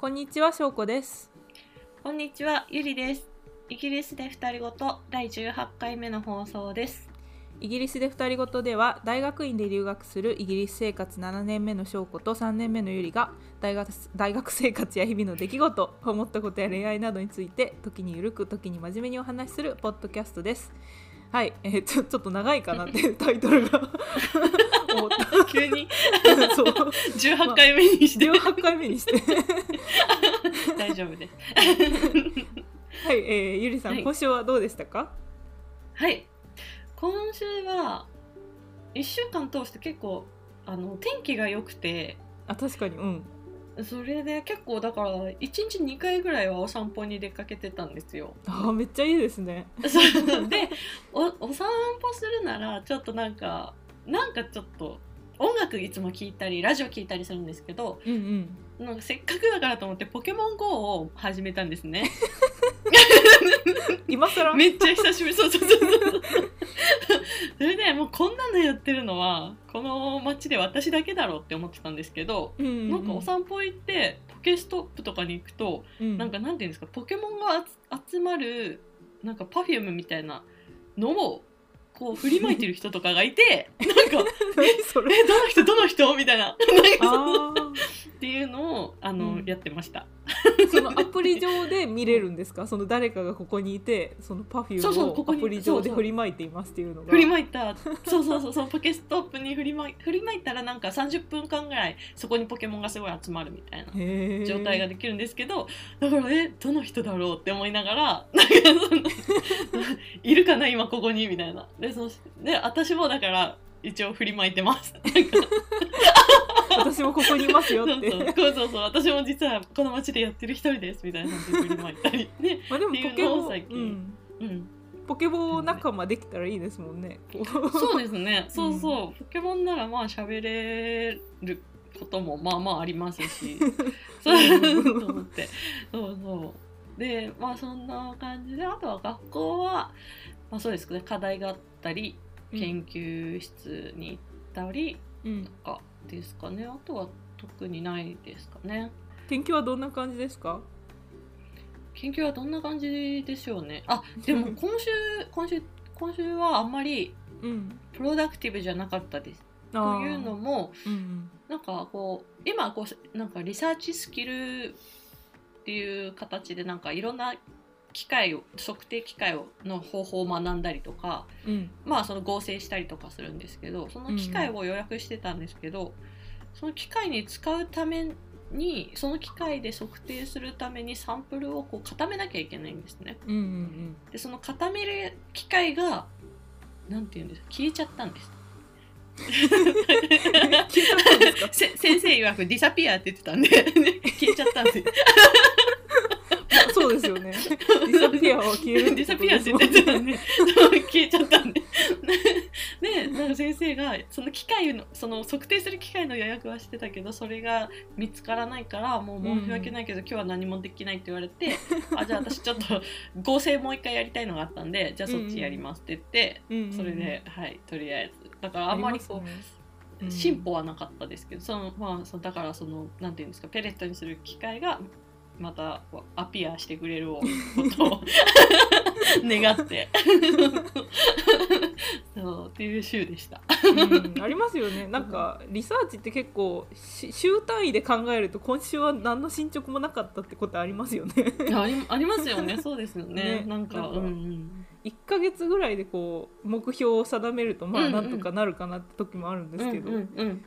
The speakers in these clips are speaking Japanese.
こんにちは、しょうこです。こんにちは、ゆりです。イギリスで二人ごと第18回目の放送です。イギリスで二人ごとでは、大学院で留学するイギリス生活7年目のしょうこと3年目のゆりが大学大学生活や日々の出来事、思ったことや恋愛などについて、時にゆるく、時に真面目にお話しするポッドキャストです。はい、えーちょちょっと長いかなっていう タイトルが思った。急に そう、18回目にして、18回目にして。大丈夫です。はい、えーゆりさん、はい今週はどうでしたか？はい。今週は1週間通して結構あの天気が良くて、あ、確かに、うん。それで結構だから1日2回ぐらいはお散歩に出かけてたんですよ。あー、めっちゃいいですね。でおお散歩するならちょっとなんかなんかちょっと音楽いつも聴いたりラジオ聴いたりするんですけどうんうん。なんかせっかくだからと思ってポケモン GO を始めたんですね。今更？めっちゃ久しぶり。そうそうそうそう。それでもうこんなのやってるのはこの街で私だけだろうって思ってたんですけど、うんうんうん。なんかお散歩行ってポケストップとかに行くとうん。なんかなんていうんですかポケモンが集集まるなんかパフュームみたいなのをこう振りまいてる人とかがいて なんか何それ？えどの人どの人？みたいな。なんかあ っていうのをあの、うん。やってました。ー そのアプリ上で見れるんですか？その誰かがここにいてそのパフュームをアうここにプリ上で振りまいていますっていうのが。振りまいた。そうそうそうそのポケストップに振りまい振りまいたらなんか30分間ぐらいそこにポケモンがすごい集まるみたいな状態ができるんですけどだからえどの人だろうって思いながらなんかその いるかな今ここにみたいな。でそので私もだから一応振りまいてます私もここにいますよって。そうそうそう。私も実はこの街でやってる一人ですみたいな感じで振りまいたり。ね まあでもポケモン、のを最近。うん、うん。ポケモン仲間できたらいいですもんねそうですね。そうそう、ポケモンならまあ喋れることもまあまあありますし。そうと思って。そうそう。でまあそんな感じであとは学校は、まあ、そうですね。課題があったり研究室に行ったりうんとかですかね。あとは特にないですかね。研究はどんな感じですか？研究はどんな感じでしょうね。あでも今週今週今週はあんまりうん。プロダクティブじゃなかったです。というのもうんうん。なんかこう今こうなんかリサーチスキルっていう形でなんかいろんな機械を測定機械をの方法を学んだりとかうんまあその合成したりとかするんですけどその機械を予約してたんですけど、その機械に使うためにその機械で測定するためにサンプルをこう固めなきゃいけないんですね。うんうんでその固める機械がなんて言うんですか？消えちゃったんです。です 先生曰くディサピアって言ってたんで消えちゃったんですよ。そうですよね。ディサピアは消えるディサピアって言ってたんで消えちゃったんで。でなんか先生がその機械のその測定する機械の予約はしてたけどそれが見つからないからもう申し訳ないけど、今日は何もできないって言われてあじゃあ私ちょっと合成もう一回やりたいのがあったんでじゃあそっちやりますって言って、うんうんうん。それではいとりあえず。だからあんまりこう。進歩はなかったですけど、そのまあそのだからそのなんていうんですかペレットにする機会がまたアピアしてくれること を。願って。そうっていう週でした。うんありますよね。なんかリサーチって結構し週単位で考えると今週は何の進捗もなかったってことありますよね。ありありますよね。そうですよね。ね。なんかなんかうんうん1ヶ月ぐらいでこう目標を定めるとまあなんとかなるかなって時もあるんですけど、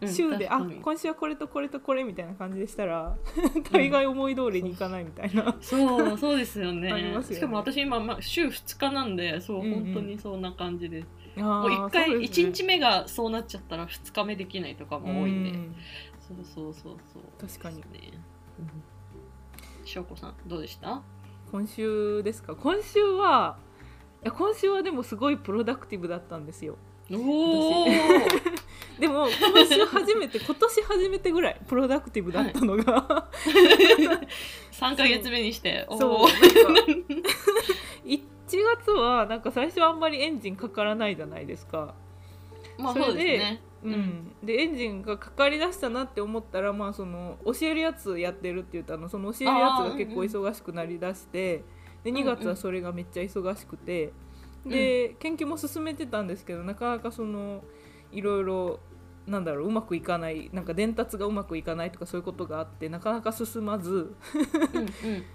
週であ今週はこれとこれとこれみたいな感じでしたら大概思い通りにいかないみたいな、そうそうですよねねしかも私今、まあ、週2日なんでそう、うんうん本当にそんな感じですもう1回ね1日目がそうなっちゃったら2日目できないとかも多いんで、うんそうそうそうそう確かにねしょうこさんどうでした今週ですか今週はや今週はでもすごいプロダクティブだったんですよ。おお でも今週初めて今年初めてぐらいプロダクティブだったのが、3か月目にしておそうおなんか1月はなんか最初あんまりエンジンかからないじゃないですか。まあそれでそうですね。うん。でエンジンがかかりだしたなって思ったら、まあ、その教えるやつやってるって言ったのその教えるやつが結構忙しくなりだして、で2月はそれがめっちゃ忙しくて、で研究も進めてたんですけどなかなかそのいろいろなんだろううまくいかないなんか伝達がうまくいかないとかそういうことがあってなかなか進まず、うん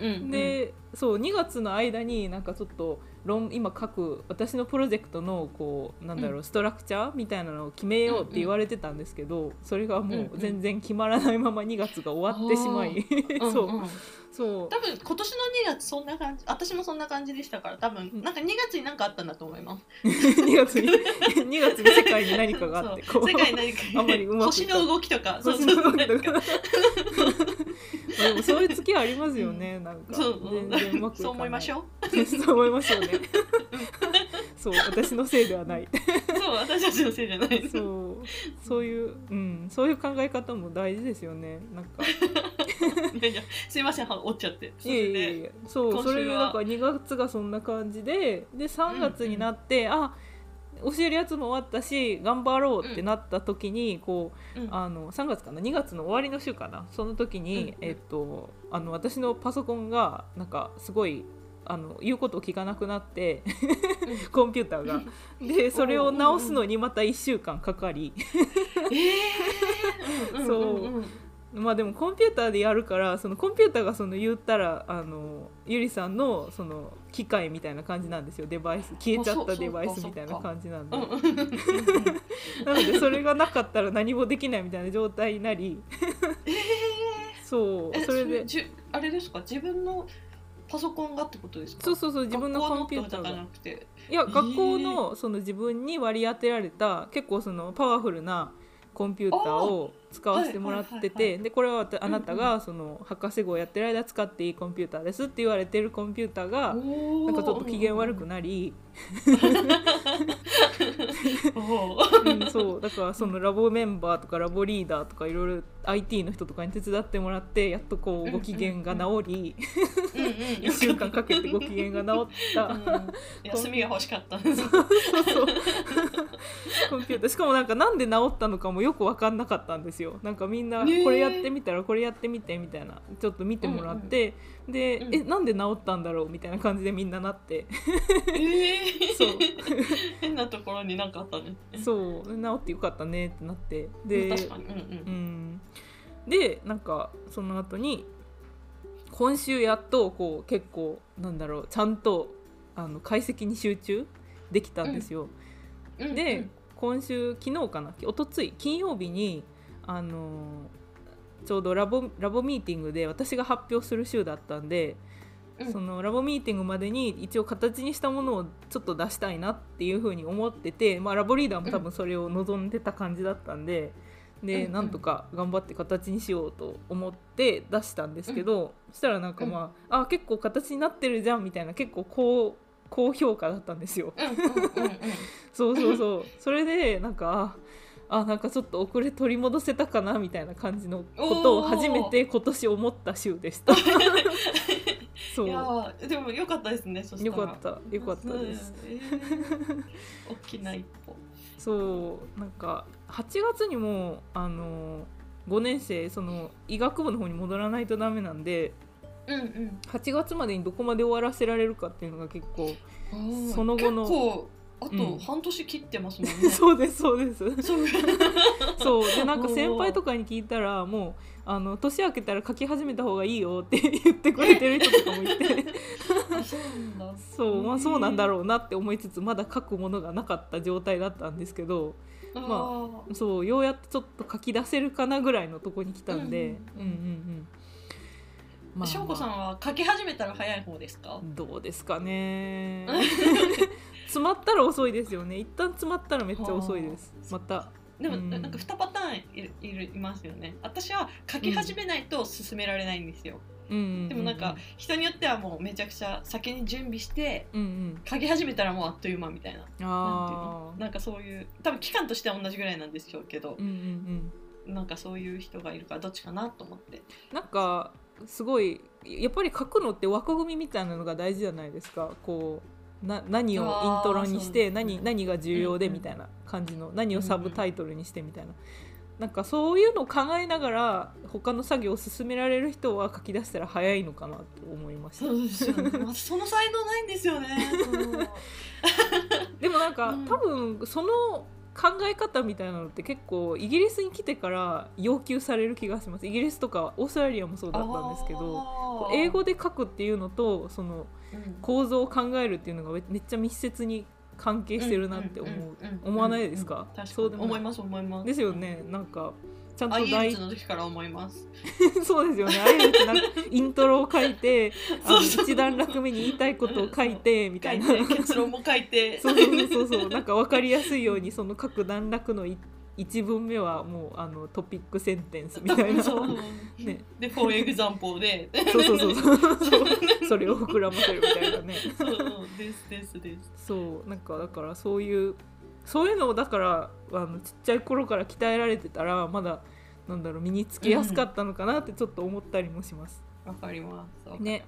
うんうん、でそう2月の間になんかちょっと論今書く私のプロジェクトのこうなんだろう、うん。ストラクチャーみたいなのを決めようって言われてたんですけど、それがもう全然決まらないまま2月が終わってしまい、うんそううん。そう。多分今年の2月そんな感じ私もそんな感じでしたから多分なんか2月に何かあったんだと思います。2月に 2月に世界に何かがあって世界に何か。あんまりうまくい星の動きとか。そう星そう。の動きとかでもそういう月ありますよね、なんか。全然うまくいかない。そう思いましょう。そう思いましょうね。そう私のせいではない。うそう私たちのせいじゃない。そう。そういう、うん、そういう考え方も大事ですよね。なんか。すいませんは折っちゃって。そいやいやいやそうそれでだから2月がそんな感じでで3月になって、あ教えるやつも終わったし頑張ろうってなった時に、こううん。あの3月かな？2月の終わりの週かな？その時に、うん。えっと、あの私のパソコンがなんかすごいあの言うことを聞かなくなってコンピューターが。でそれを直すのにまた1週間かかり。えー、そうんまあでもコンピューターでやるからそのコンピューターがその言ったらあのゆりさんのその機械みたいな感じなんですよ。デバイス消えちゃったデバイスみたいな感じなんで。なのでそれがなかったら何もできないみたいな状態になり。そう。えそれで。あれですか？自分のパソコンがってことですか？そうそうそう自分のコンピューターが。なくて。いや学校のその自分に割り当てられた結構そのパワフルなコンピューターを使わせてもらっててでこれはあなたがその博士号をやってる間使っていいコンピューターですって言われてるコンピューターがななんかちょっと機嫌悪くなり、うん、そうだからそのラボメンバーとかラボリーダーとかいろいろ IT の人とかに手伝ってもらってやっとこうご機嫌が治りうんうん 1週間かけてご機嫌が治った。うん。休みが欲しかった。んですそうそう。コンピューター。しかもなんかなんで治ったのかもよく分かんなかったんですよなんかみんなこれやってみたらこれやってみてみたいなちょっと見てもらって、で、うん。えなんで治ったんだろうみたいな感じでみんななって。えー。そう。変なところになんかあったね。そう。治ってよかったねってなって。で確かに。うんうん。でなんかその後に今週やっとこう結構なんだろうちゃんとあの解析に集中できたんですよ。うん。で、今週昨日かな一昨日金曜日にあのーちょうどラボラボミーティングで私が発表する週だったんで、うん。そのラボミーティングまでに一応形にしたものをちょっと出したいなっていうふうに思ってて、まあ、ラボリーダーも多分それを望んでた感じだったんで。でうん。なんとか頑張って形にしようと思って出したんですけど、そしたらなんかまあ、あ結構形になってるじゃんみたいな結構高高評価だったんですよ。うんうんうんうん そうそうそう。それでなんかああなんかちょっと遅れ取り戻せたかなみたいな感じのことを初めて今年思った週でした。そいうやよーでも良かったですねそしたらかったよかったです、うんえー大きな一歩。そう。なんか8月にもあの5年生その医学部の方に戻らないとダメなんでうんうん。8月までにどこまで終わらせられるかっていうのが結構その後のあうん。と半年切ってますもんね、そうですそうです。そう。そう。でなんか先輩とかに聞いたらもうあの年明けたら書き始めた方がいいよって言ってくれてる人とかもいて。あそうまあそうなんだろうなって思いつつまだ書くものがなかった状態だったんですけどあまそうようやってちょっと書き出せるかなぐらいのとこに来たんで、うん、うんうん。うんまあ。翔子さんは書き始めたら早い方ですか？どうですかね 詰まったら遅いですよね。一旦詰まったらめっちゃ遅いです。また。でも、うん。なんか2パターンいるいますよね。私は書き始めないと進められないんですよ、うんでもなんか人によってはもうめちゃくちゃ先に準備してうんうん。書き始めたらもうあっという間みたいな。ああの？なんかそういう多分期間としては同じぐらいなんでしょうけど。うんうんうん。なんかそういう人がいるからどっちかなと思って。なんかすごいやっぱり書くのって枠組みみたいなのが大事じゃないですか。こうな何をイントロにして、何何が重要でみたいな感じの、何をサブタイトルにしてみたいな。なんかそういうのを考えながら他の作業を進められる人は書き出したら早いのかなと思いました。そうですよね。の才能ないんですよね。でもなんか、うん。多分その考え方みたいなのって結構イギリスに来てから要求される気がします。イギリスとかオーストラリアもそうだったんですけど英語で書くっていうのとそのうん構造を考えるっていうのがめっちゃ密接に関係してるなって思う思わないですか？そうでも思います思います。ですよね。なんかちゃんと大事の時から思います。そうですよね。あゆってなんかイントロを書いて、あの一段落目に言いたいことを書いてみたいな。結論も書いて。そうそうそうそう。なんかわかりやすいようにその各段落の一1文目はもうあのトピックセンテンスみたいな。ね、で「for example で」でそうそうそうそう それを膨らませるみたいなね。そう。なんかだからそういうそういうのをだからあのちっちゃい頃から鍛えられてたらまだなんだろう身につけやすかったのかなってちょっと思ったりもします。わ、うん、かります。ね。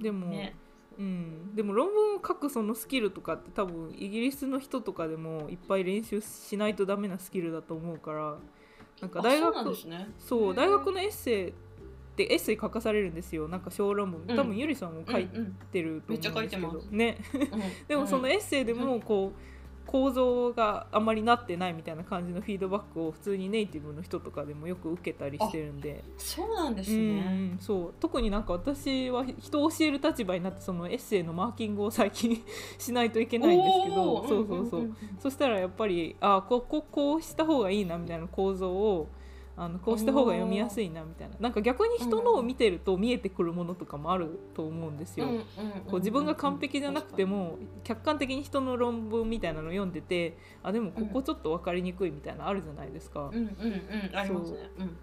でも、ね、うん、でも論文を書くそのスキルとかって多分イギリスの人とかでもいっぱい練習しないとダメなスキルだと思うからなんか大あそうね。そう大学のエッセイってエッセイ書かされるんですよ。なんか小論文。うん。多分ゆりさんも書いてると思うんですけど、ねうん。でもそのうん。エッセイでもこう構造があまりなってないみたいな感じのフィードバックを普通にネイティブの人とかでもよく受けたりしてるんで。そうなんですうんねうんそう。特になんか私は人を教える立場になってそのエッセイのマーキングを最近 しないといけないんですけど。そうそうそう,、そしたらやっぱりあこここうした方がいいなみたいな構造をあのこうした方が読みやすいなみたいな。なんか逆に人のを見てると見えてくるものとかもあると思うんですよ。こう自分が完璧じゃなくても客観的に人の論文みたいなの読んでて。あでもここちょっと分かりにくいみたいなのあるじゃないですか、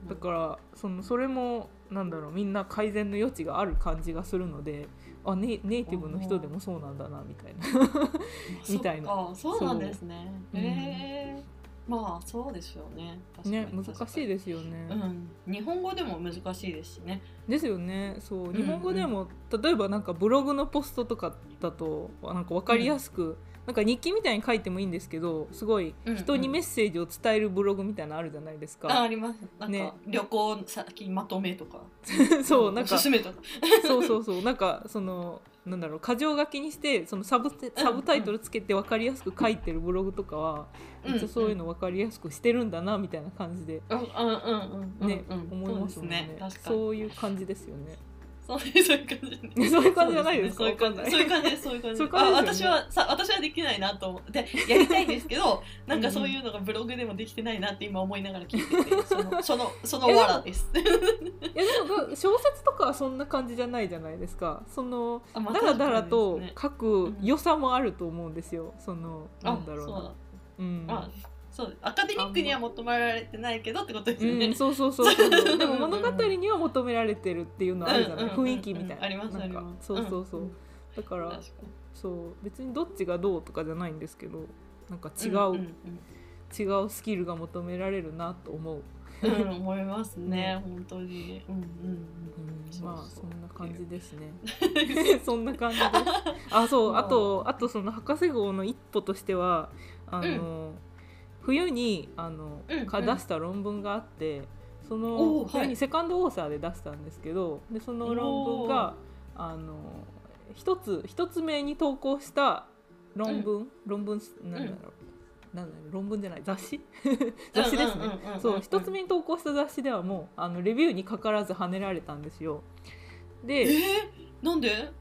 だからそのそれもなんだろうみんな改善の余地がある感じがするのであネイネイティブの人でもそうなんだなみたいな。みたいなそうなんですねえまあそうですよね。ね難しいすですよね、うん。日本語でも難しいですしね。ですよね。そううん日本語でも、例えばなんかブログのポストとかだとなんか分かりやすく、なんか日記みたいに書いてもいいんですけどすごいうん人にメッセージを伝えるブログみたいなのあるじゃないですか、ああります。なんね。か旅行先まとめとか。そうなんか。そうそうそう。なんかそのなんだろう箇条書きにしてそのサブテサブタイトルつけて分かりやすく書いてるブログとかは、めっちゃそういうの分かりやすくしてるんだなみたいな感じで。うん。うんうんうん。ね、うん。うん思いますもんね。ね。そういう感じですよね。そういう感じ。ねそういう感じじゃないですか？そういう感じ。そういう感じ。そういう感じ。あ私はさ私はできないなと思ってやりたいんですけど なんかそういうのがブログでもできてないなって今思いながら聞いててそのそのそのわらです。いやでもだ小説はそんな感じじゃないじゃないですか。そのあまあだらだらと書く良さもあると思うんですよ。そのなんだろうな。うだ。うん。あそう。アカデミックには求められてないけどってことですよね、うん、そうそうそうそう。でもうんうんうん物語には求められてるっていうのあるじゃない、うんうんうんうん。雰囲気みたいな。ありますなんかあります。そうそうそう、うん。だからそう。別にどっちがどうとかじゃないんですけどなんか違う、にうんうん。違うスキルが求められるなと思う、うんうん思いますねね本当に。うんうんうんまあそそんな感じですね。うん そんな感じです。あそううんあとあとその博士号の一歩としてはあの、冬にあの、うん出した論文があってそおの冬にセカンドオーサーで出したんですけどでその論文があの一つ一つ目に投稿した論文、論文なんだろう、なんだろう論文じゃない雑誌？雑誌ですね。そう一つ目に投稿した雑誌ではもうあのレビューにかからず跳ねられたんですよ。でえー、なんで？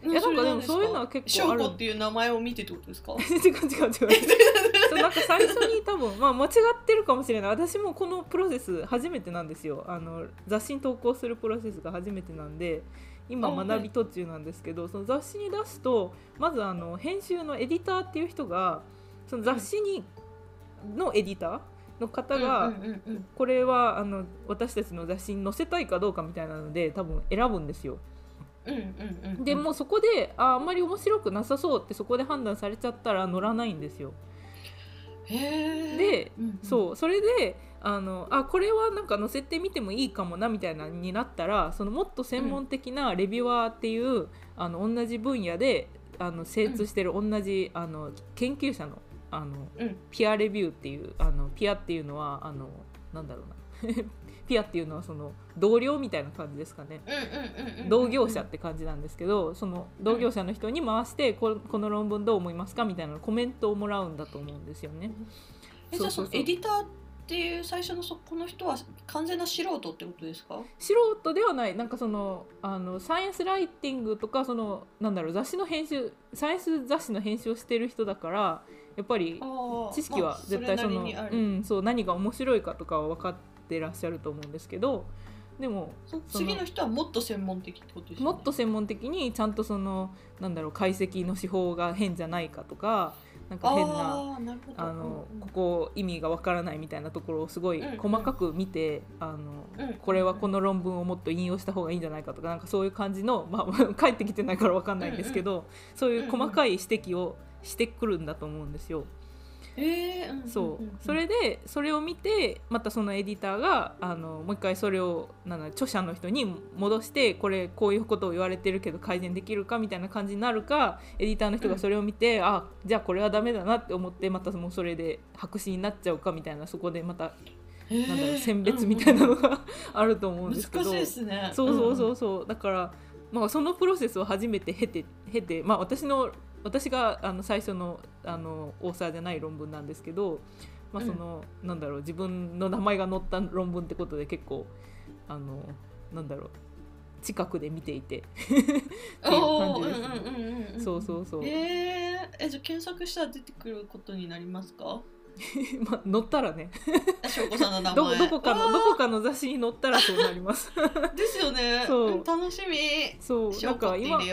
いいやなんかでもそういうのは結構ある。っていう名前を見てってことですか？違う違う違う。そうなんか最初に多分、まあ、間違ってるかもしれない。私もこのプロセス初めてなんですよ。あの雑誌に投稿するプロセスが初めてなんで今学び途中なんですけど、その雑誌に出すとまずあの編集のエディターっていう人がその雑誌に、のエディターの方が、うんうんうんうん。これはあの私たちの雑誌に載せたいかどうかみたいなので多分選ぶんですよ。うんうんうんうん。でもうそこでああんまり面白くなさそうってそこで判断されちゃったら乗らないんですよ。でうんうん。そうそれであのあこれはなんか載せてみてもいいかもなみたいなになったらそのもっと専門的なレビュアーっていう、あの同じ分野であの精通してる同じ、あの研究者のあのうん。ピアレビューっていうあのピアっていうのはあのなんだろうな。ピアっていうのはその同僚みたいな感じですかね。同業者って感じなんですけどその同業者の人に回してここの論文どう思いますかみたいなコメントをもらうんだと思うんですよね。えじゃあそのエディターっていう最初のそこの人は完全な素人ってことですか？素人ではない。なんかそのあのサイエンスライティングとかそのなんだろう雑誌の編集サイエンス雑誌の編集をしてる人だからやっぱり知識は絶対その、まあれなりにある。うん、そう何が面白いかとかは分かってらっしゃると思うんですけどでも次の人はもっと専門的ってことですよね。もっと専門的にちゃんとそのなんだろう解析の手法が変じゃないかとかなんか変なあのここ意味がわからないみたいなところをすごい細かく見て、あのうんこれはこの論文をもっと引用した方がいいんじゃないかとかなんかそういう感じの、まあ、帰ってきてないからわかんないんですけど、そういう細かい指摘をしてくるんだと思うんですよ。えそう。それでそれを見てまたそのエディターがあのもう一回それをなんだ著者の人に戻してこれこういうことを言われてるけど改善できるかみたいな感じになるかエディターの人がそれを見て、あじゃあこれはダメだなって思ってまたもうそれで白紙になっちゃうかみたいなそこでまたなんだろう選別みたいなのが あると思うんですけど。難しいですね。そうそうそうそう。だから、まあ、そのプロセスを初めて経て経て、まあ、私の私があの最初のあのオーサーじゃない論文なんですけど、まあそのなんだろう自分の名前が載った論文ってことで結構あのなんだろう近くで見ていて っていう感じですね。そうそうそう、えー、えじゃあ検索したら出てくることになりますか？まあ載ったらね。翔子さんの名ど前どこかのどこかの雑誌に載ったらそうなります。ですよね。そう。うん楽しみ。そう。なんか今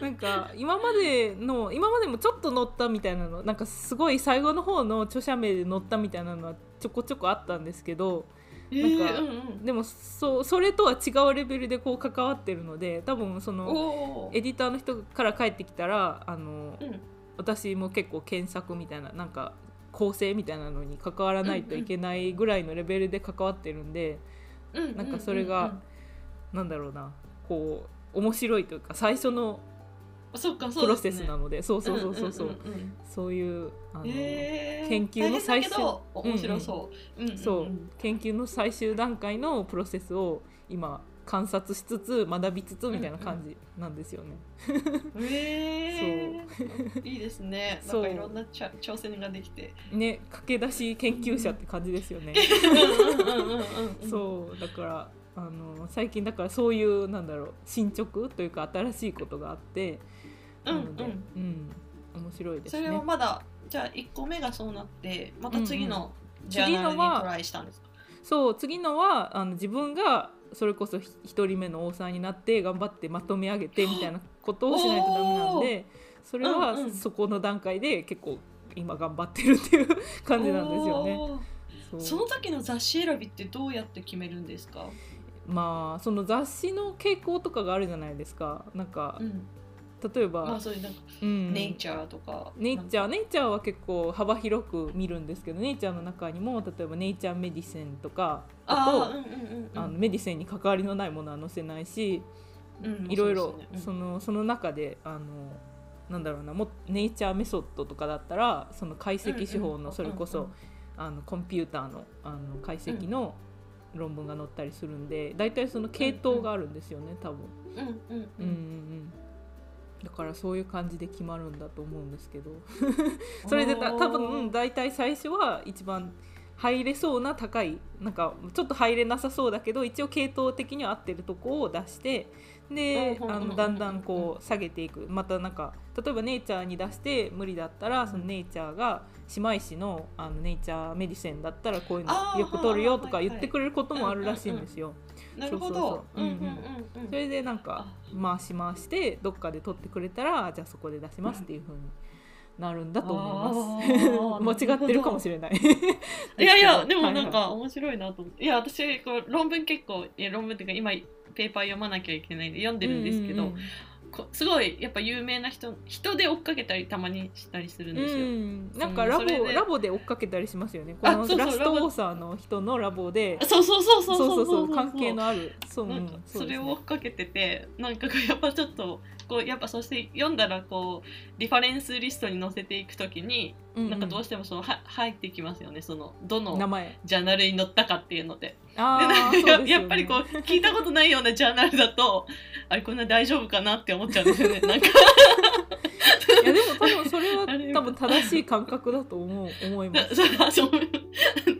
なんか今までの今までもちょっと載ったみたいなのなんかすごい最後の方の著者名で載ったみたいなのはちょこちょこあったんですけどうなんかえーうんうん。でもそうそれとは違うレベルでこう関わってるので多分そのエディターの人から帰ってきたらあの、うん私も結構検索みたいななんか構成みたいなのに関わらないといけないぐらいのレベルで関わってるんで、うんうんうんなんかそれがなんだろうなこう面白いというか最初のそっかそうプロセスなのでそうそうそうそう。そう,、んんんん。そういうあの、へー。研究の最終面白そう、うんうんうん。そう。研究の最終段階のプロセスを今観察しつつ学びつつみたいな感じなんですよね。いいですね。なんかいろんな挑戦ができて。ね駆け出し研究者って感じですよね。うそう。だからあの最近だからそういうなんだろう進捗というか新しいことがあって。なので、うん。うん。面白いですね。それをまだじゃあ1個目がそうなってまた次のジャーナルにトライしたんですか？そう次のはあの自分がそれこそひ一人目のオーサーになって頑張ってまとめ上げてみたいなことをしないとダメなんでそれはそこの段階で結構今頑張ってるっていう感じなんですよね。その時の雑誌選びってどうやって決めるんですか、まあその雑誌の傾向とかがあるじゃないですか。なんかうん、例えば、まあそういうなんか、うん。ネイチャーとか。ネイチャーネイチャーは結構幅広く見るんですけどネイチャーの中にも例えばネイチャーメディセンとかあとあのメディセンに関わりのないものは載せないしうんいろいろそのその中であのなんだろうなもネイチャーメソッドとかだったらその解析手法のそれこそあのコンピューターのあの解析の論文が載ったりするんで大体その系統があるんですよね多分。うん。うんううん。んうんうんだからそういう感じで決まるんだと思うんですけど。それでだ多分うん大体最初は一番入れそうな高いなんかちょっと入れなさそうだけど一応系統的には合ってるとこを出してであのだんだんこう下げていく。またなんか例えばネイチャーに出して無理だったらそのネイチャーが姉妹誌のあのネイチャーメディセンだったらこういうのよく取るよとか言ってくれることもあるらしいんですよ。なるほど。そう。うんうんうんうん。それでなんか回し回してどっかで取ってくれたらじゃあそこで出しますっていう風になるんだと思いあます。間違ってるかもしれない。いやいやでもなんか 面白いなと思って。いや私こう論文結構いや論文っていうか今ペーパー読まなきゃいけないんで読んでるんですけど、うんうんすごいやっぱ有名な人人で追っかけたりたまにしたりするんですよ。うん、なんかラボラボで追っかけたりしますよね。このあそうそうラストオーサーの人のラボで。そうそうそうそそううそそう。うそう関係のある。そう、うん。それを追っかけててなんかやっぱちょっとこうやっぱそして読んだらこうリファレンスリストに載せていくときに、うんなんかどうしてもそのは入ってきますよね。そのどの名前。ジャーナルに載ったかっていうので。あでね。やっぱりこう聞いたことないようなジャーナルだと あれこんな大丈夫かなって思っちゃうんですよね。なんか。いやでも多分それは。多分正しい感覚だと思う思います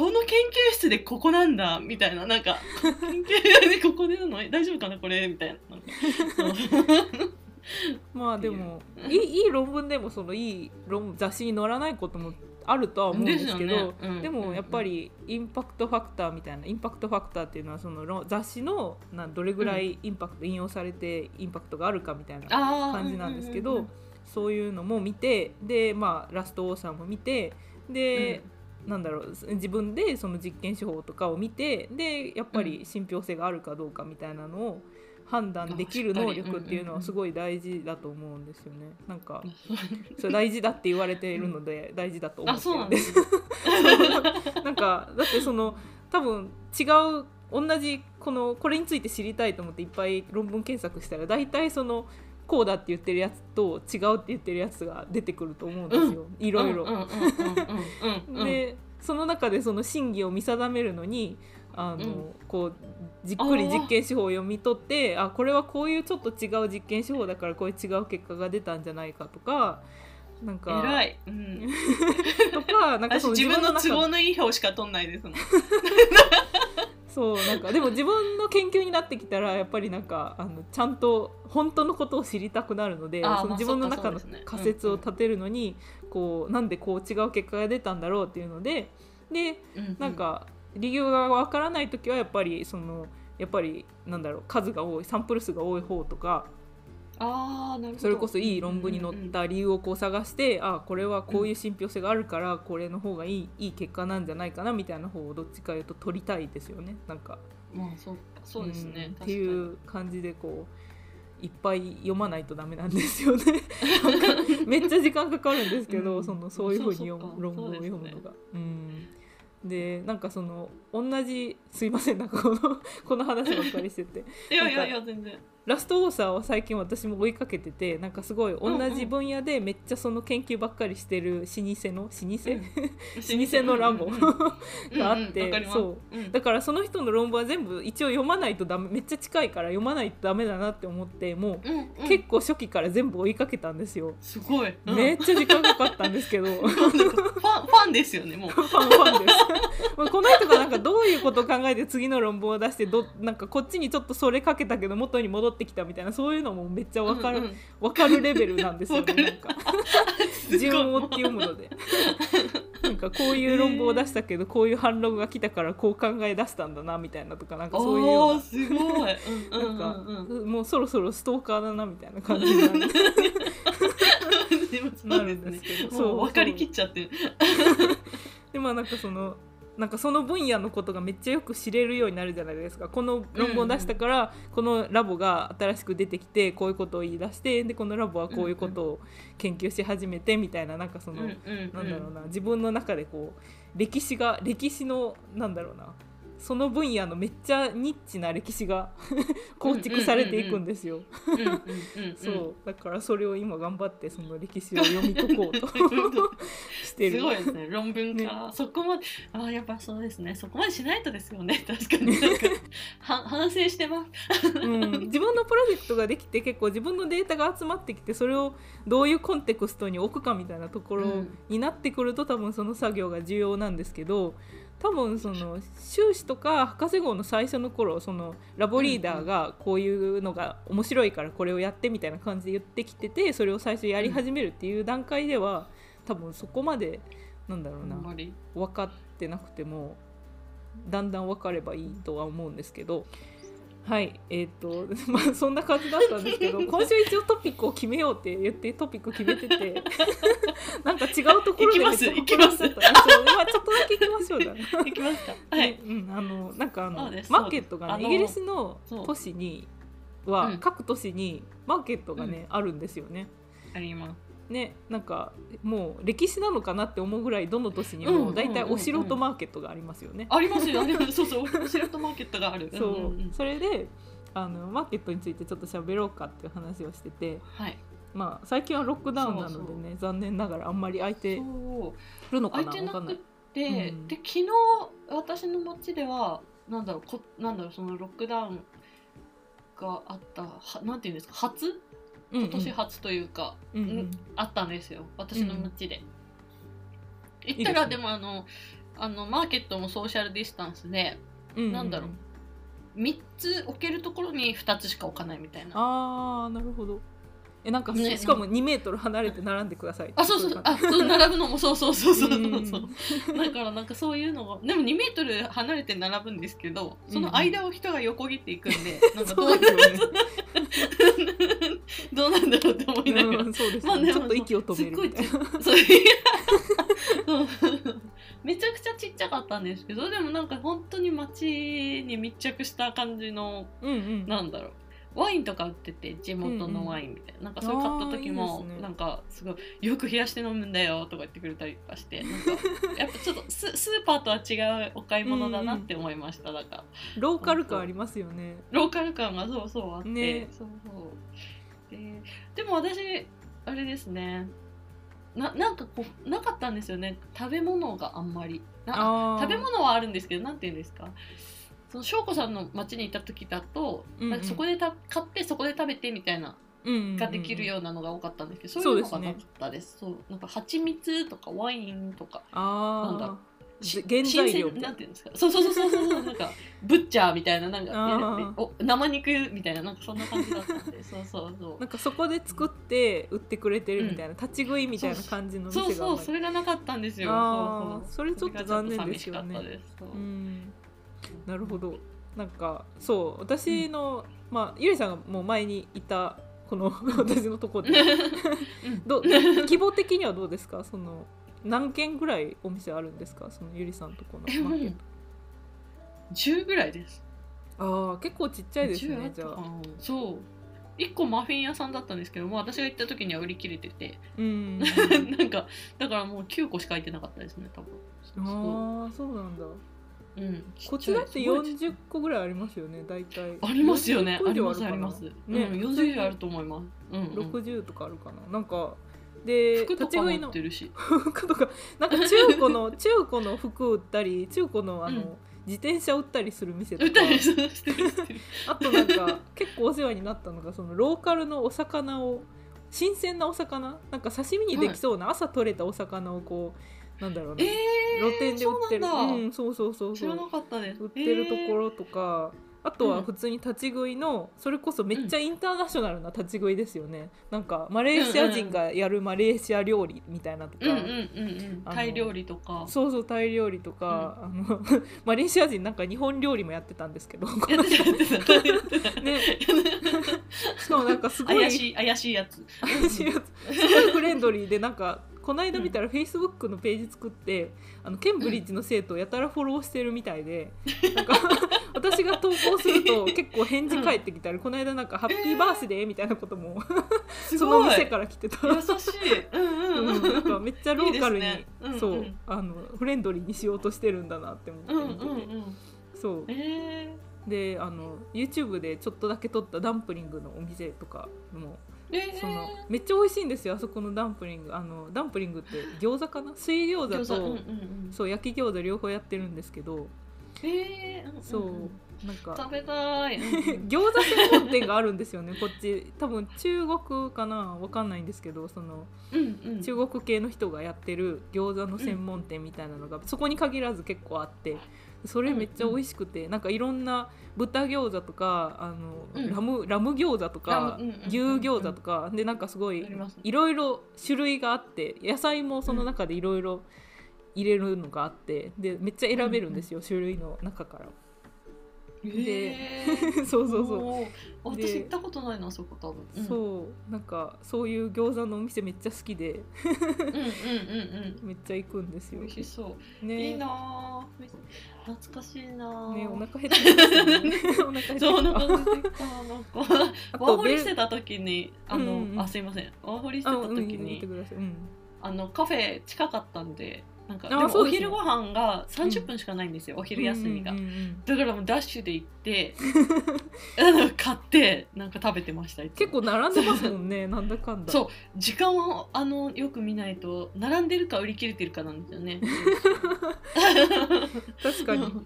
この研究室でここなんだみたいな。なんか研究でここでなの？大丈夫かなこれ？みたいな。まあでもうんいいいい論文でもそのいい論雑誌に載らないこともあるとは思うんですけどね。うん。でもやっぱりインパクトファクターみたいなインパクトファクターっていうのはその論雑誌のなどれぐらいインパクト引用されてインパクトがあるかみたいな感じなんですけうんどそういうのも見てでまあラストオーサーも見てで、なんだろう自分でその実験手法とかを見てでやっぱり信憑性があるかどうかみたいなのを判断できる能力っていうのはすごい大事だと思うんですよね。なんかそれ大事だって言われているので大事だと思あってそうなんでするんです。なんかだってその多分違う同じこのこれについて知りたいと思っていっぱい論文検索したら大体そのこうだって言ってるやつと違うって言ってるやつが出てくると思うんですよ、いろいろ。でその中でその真偽を見定めるのにあの、うん。こうじっくり実験手法を読み取ってあこれはこういうちょっと違う実験手法だからこういう違う結果が出たんじゃないかとかなんか偉い、うん、とかなんかその私自分の中都合のいい表しか取んないですもん そうなんかでも自分の研究になってきたらやっぱりなんかあのちゃんと本当のことを知りたくなるのでその自分の中の仮説を立てるのに、こうなんでこう違う結果が出たんだろうっていうのででうん。なんか理由がわからない時はやっぱりそのやっぱりなんだろう数が多いサンプル数が多い方とかあーなるほど。それこそいい論文に載った理由をこう探して、あこれはこういう信憑性があるからこれの方がいいいい結果なんじゃないかなみたいな方をどっちかいうと取りたいですよね。なんか。まあそうかそうですね、んっていう感じでこういっぱい読まないとダメなんですよね。めっちゃ時間かかるんですけど、うん。そのそういうふうに読む論文を読むのが。うん。でなんかその同じすいませんなんかこのこの話ばっかりしてて。いやいやいや全然ラストオーサーは最近私も追いかけててなんかすごい同じ分野でめっちゃその研究ばっかりしてる老舗の老舗、老舗のラボがあって、うんうんそう。うん。だからその人の論文は全部一応読まないとダメめっちゃ近いから読まないとダメだなって思ってもうんうん。う結構初期から全部追いかけたんですよ、すごい、うん。めっちゃ時間かかったんですけど。フファンファンですよねもう。ァンファンです もうこの人がなんかどういうことを考えて次の論文を出してどなんかこっちにちょっとそれかけたけど元に戻ってきたみたいなそういうのもめっちゃわかる、うんうんわかるレベルなんですよねなんか。順を追って読むので。なんかこういう論文を出したけどこういう反論が来たからこう考え出したんだなみたいなとかなんかそういうような。すごい、なんうんか、もうそろそろストーカーだなみたいな感じになる。んですけど。もう分かりきっちゃってる。でまあなんかそのなんかその分野のことがめっちゃよく知れるようになるじゃないですか。この論文を出したから、このラボが新しく出てきてこういうことを言い出してでこのラボはこういうことを研究し始めてみたいななんかその、なんだろうな自分の中でこう歴史が歴史のなんだろうなその分野のめっちゃニッチな歴史が 構築されていくんですよ。うんうんうんうんそう。だからそれを今頑張ってその歴史を読み解こうと してる。すごいですね論文か、そこまであーやっぱそうですね。そこまでしないとですよね。確かに。なんかは反省してます。うん、自分のプロジェクトができて結構自分のデータが集まってきてそれをどういうコンテクストに置くかみたいなところうんになってくると多分その作業が重要なんですけど多分その修士とか博士号の最初の頃そのラボリーダーがこういうのが面白いからこれをやってみたいな感じで言ってきててそれを最初やり始めるっていう段階では多分そこまでなんだろうな分かってなくてもだんだん分かればいいとは思うんですけどはいえっ、と まあそんな感じだったんですけど 今週一応トピックを決めようって言ってトピック決めてて なんか違うところでちょっとだけ行きましょうだな。いきますか。はい。うん、あのなんかあのマーケットがねイギリスの都市には各都市にマーケットがね、あるんですよね。ありますねなんかもう歴史なのかなって思うぐらいどの都市にも大体お城とマーケットがありますよね。ありますよありますそうそうお城とマーケットがある。そう、んんん。それであのマーケットについてちょっと喋ろうかっていう話をしてて、はい。まあ、最近はロックダウンなのでね残念ながらあんまり空いてるのかなくなわかんない。て、うん。で昨日私の街ではなんだろうこなんだろうそのロックダウンがあったはなんていうんですか初今今年初というか、うんうん。うんあったんですよ。私の街で、行いいですね。ったらでもあのあのマーケットもソーシャルディスタンスでうんうんなんだろう。3つ置けるところに2つしか置かないみたいな。あーなるほど。えなんか、ねしかも2メートル離れて並んでくださいあそうそう。あそう並ぶのもそうそうそうそうそうう。ん。そうだからなんかそういうのがでも2メートル離れて並ぶんですけどその間を人が横切っていくんで、なんか じどうね どうなんだろうって思いながら、うんそうですまあちょっと息を止めるそう。めちゃくちゃちっちゃかったんですけどでもなんか本当に街に密着した感じのうんうん。なんだろう。ワインとか売ってて地元のワインみたいな,、なんかそれ買った時もなんかすごいよく冷やして飲むんだよとか言ってくれたりとかしてなんか やっぱちょっとススーパーとは違うお買い物だなって思いました。だから。ローカル感ありますよね。ローカル感がそうそうあって、ね。そうそうででも私あれですね。ななんかこうなかったんですよね。食べ物があんまり。食べ物はあるんですけどなんて言うんですか？その翔子さんの町に行った時だと、うんうん。なんかそこでた買ってそこで食べてみたいなうんうんうんができるようなのが多かったんですけど、そういうのがなかったです。そう。なんか蜂蜜とかワインとか。なんだ原材料な。んていうんですか？そうそうそうそうそうなんかブッチャーみたいななんかお生肉みたいななんかそんな感じだったんで そうそうそなんかそこで作って売ってくれてるみたいな、立ち食いみたいな感じのうそうそうそれがなかったんですよ。それちょっと残念ですよね。なるほど。なんかそう私の、まあゆりさんがもう前にいたこの 私のとこで。うん。ど規模的にはどうですか？その何軒ぐらいお店あるんですか？そのゆりさんとこのえマーケッもう10ぐらいです。トああ結構ちっちゃいです10あねじゃあ。そう。1個マフィン屋さんだったんですけどもう私が行った時には売り切れてて。うん なんかだからもう9個しか空いてなかったですね多分。ああそうなんだ。そううんこっちだってちっちゃいす。ごい40個ぐらいありますよね大体。ありますよね。40個ありますあります、ね、うん、40以上あると思います。うん、うん、60とかあるかな。なんかで服とかも売立ち食いのってるし。服とかなんか中古の 中古の服売ったり中古のあの、うん。自転車売ったりする店とか。あとなんか結構お世話になったのがそのローカルのお魚を新鮮なお魚なんか刺身にできそうな朝取れたお魚をこうなんだろうな、えー、露店で売ってる。そうなんだ。うんそうそうそうそう。売ってるところとか、あとは普通に立ち食いのそれこそめっちゃインターナショナルな立ち食いですよね、なんかマレーシア人がやるマレーシア料理みたいなとか、うんうんうんうん。あのタイ料理とか。そうそうタイ料理とか、あの マレーシア人なんか日本料理もやってたんですけど。ね。しかもなんかすごい。怪しい怪しいやつ。怪しいやつ。すごいフレンドリーでなんかこの間見たらフェイスブックのページ作ってあのケンブリッジの生徒をやたらフォローしてるみたいで、なんか私が投稿すると結構返事返ってきたり、この間なんか「ハッピーバースデー」みたいなことも、すその店から来てた。優しい。うんうんうん、なんかめっちゃローカルにそうあのフレンドリーにしようとしてるんだなって思ってうん見てて、そう。えであの YouTube でちょっとだけ撮ったダンプリングのお店とかもー、えー、そのめっちゃ美味しいんですよあそこのダンプリング。あのダンプリングって餃子かな？水餃子とうんうん。そう焼き餃子両方やってるんですけどえー、うんうんうん。そう。なんか。食べたい、うん。う ん餃子専門店があるんですよねこっち。多分中国かな？わかんないんですけどそのうんうん、中国系の人がやってる餃子の専門店みたいなのが、そこに限らず結構あってそれめっちゃ美味しくて、なんかいろんな豚餃子とかあの、うん。ラムラム餃子とか、うんうんうん牛餃子とかでなんかすごいいろいろ種類があって野菜もその中でいろいろ入れるのがあってでめっちゃ選べるんですよ、種類の中から。へー。そうそうそう。私行ったことないなそこ多分、うん、そう。なんかそういう餃子のお店めっちゃ好きで。うんうんうんうん。めっちゃ行くんですよ。美味しそう、ね。いいなぁ懐かしいなぁねお腹減ったね。お腹減ってきた。そうお腹空いてきた。なんかワーホリしてた時にあの、うんうんあすいません。ワーホリしてた時にうん。あのカフェ近かったんでなんかでもお昼ご飯が30分しかないんですよ、お昼休みが、だからもうダッシュで行って 買ってなんか食べてました結構並んでますもんね なんだかんだ。そう。時間をあのよく見ないと並んでるか売り切れてるかなんですよね。確かに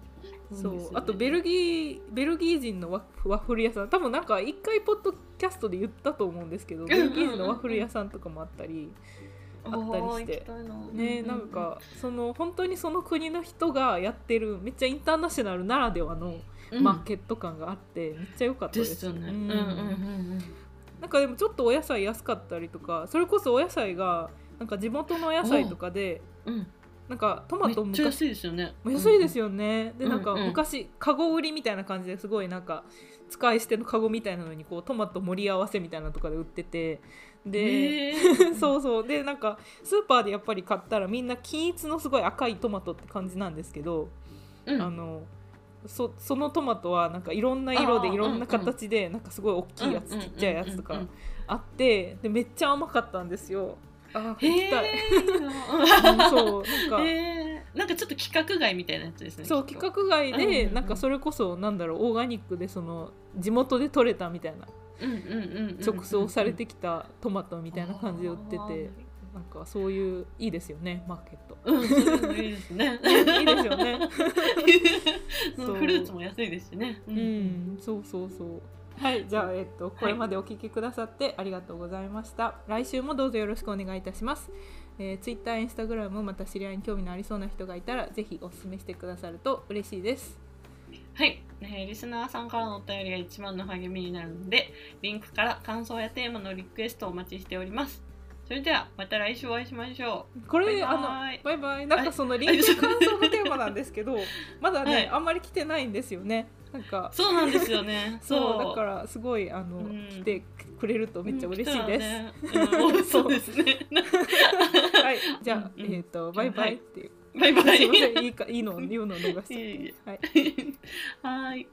そう。あとベルギーベルギー人のワッワッフル屋さん。多分なんか一回ポッドキャストで言ったと思うんですけど、んベルギー人のワッフル屋さんとかもあったり、あったりして。ねなんかその本当にその国の人がやってるめっちゃインターナショナルならではのうん。マーケット感があってめっちゃ良かったでですね、なんかでもちょっとお野菜安かったりとかそれこそお野菜がなんか地元のお野菜とかでうん。うんなんかトマトめっちゃ昔安いですよね。安いですよ、よね、でうんなんかうん。昔カゴ売りみたいな感じですごいなんか使い捨てのカゴみたいなのにこうトマト盛り合わせみたいなのとかで売っててで、へー。そうそう。でなんかスーパーでやっぱり買ったらみんな均一のすごい赤いトマトって感じなんですけど、うん。あのそそのトマトはなんかいろんな色でいろんな形でなんかすごい大きいやつ、うんちっちゃいやつとかあってでめっちゃ甘かったんですよ。あー行へきたい。そうなんか、へーなんかちょっと規格外みたいなやつですねそう規格外うんうんうんでなんかそれこそなんだろうオーガニックでその地元で採れたみたいな直送されてきたトマトみたいな感じで売っててなんかそういういいですよねマーケット。うんいいいですねいいですよね。そうフルーツも安いですしねううん、そうそうそう。はい、じゃあ、えっと、これまでお聞きくださってありがとうございました。来週もどうぞよろしくお願いいたします。えー、Twitter、Instagram また知り合いに興味のありそうな人がいたら、ぜひお勧めしてくださると嬉しいです。はい、えーリスナーさんからのお便りが一番の励みになるのでリンクから感想やテーマのリクエストをお待ちしております。それではまた来週お会いしましょこれバイバイ。あのバイバイ。なんかそのリンク感想のテーマなんですけど まだね、はいあんまり来てないんですよね。なんか。うそうなんですよね。そう。だかららすごいあの、うん。来てくれるとめっちゃ嬉しいです、す、うん、そう。ですね。はい。じゃあ、うんうん。えっ、とバイバイっていう、バイバイ。すいいいかいいの言うのを逃して。はい。はい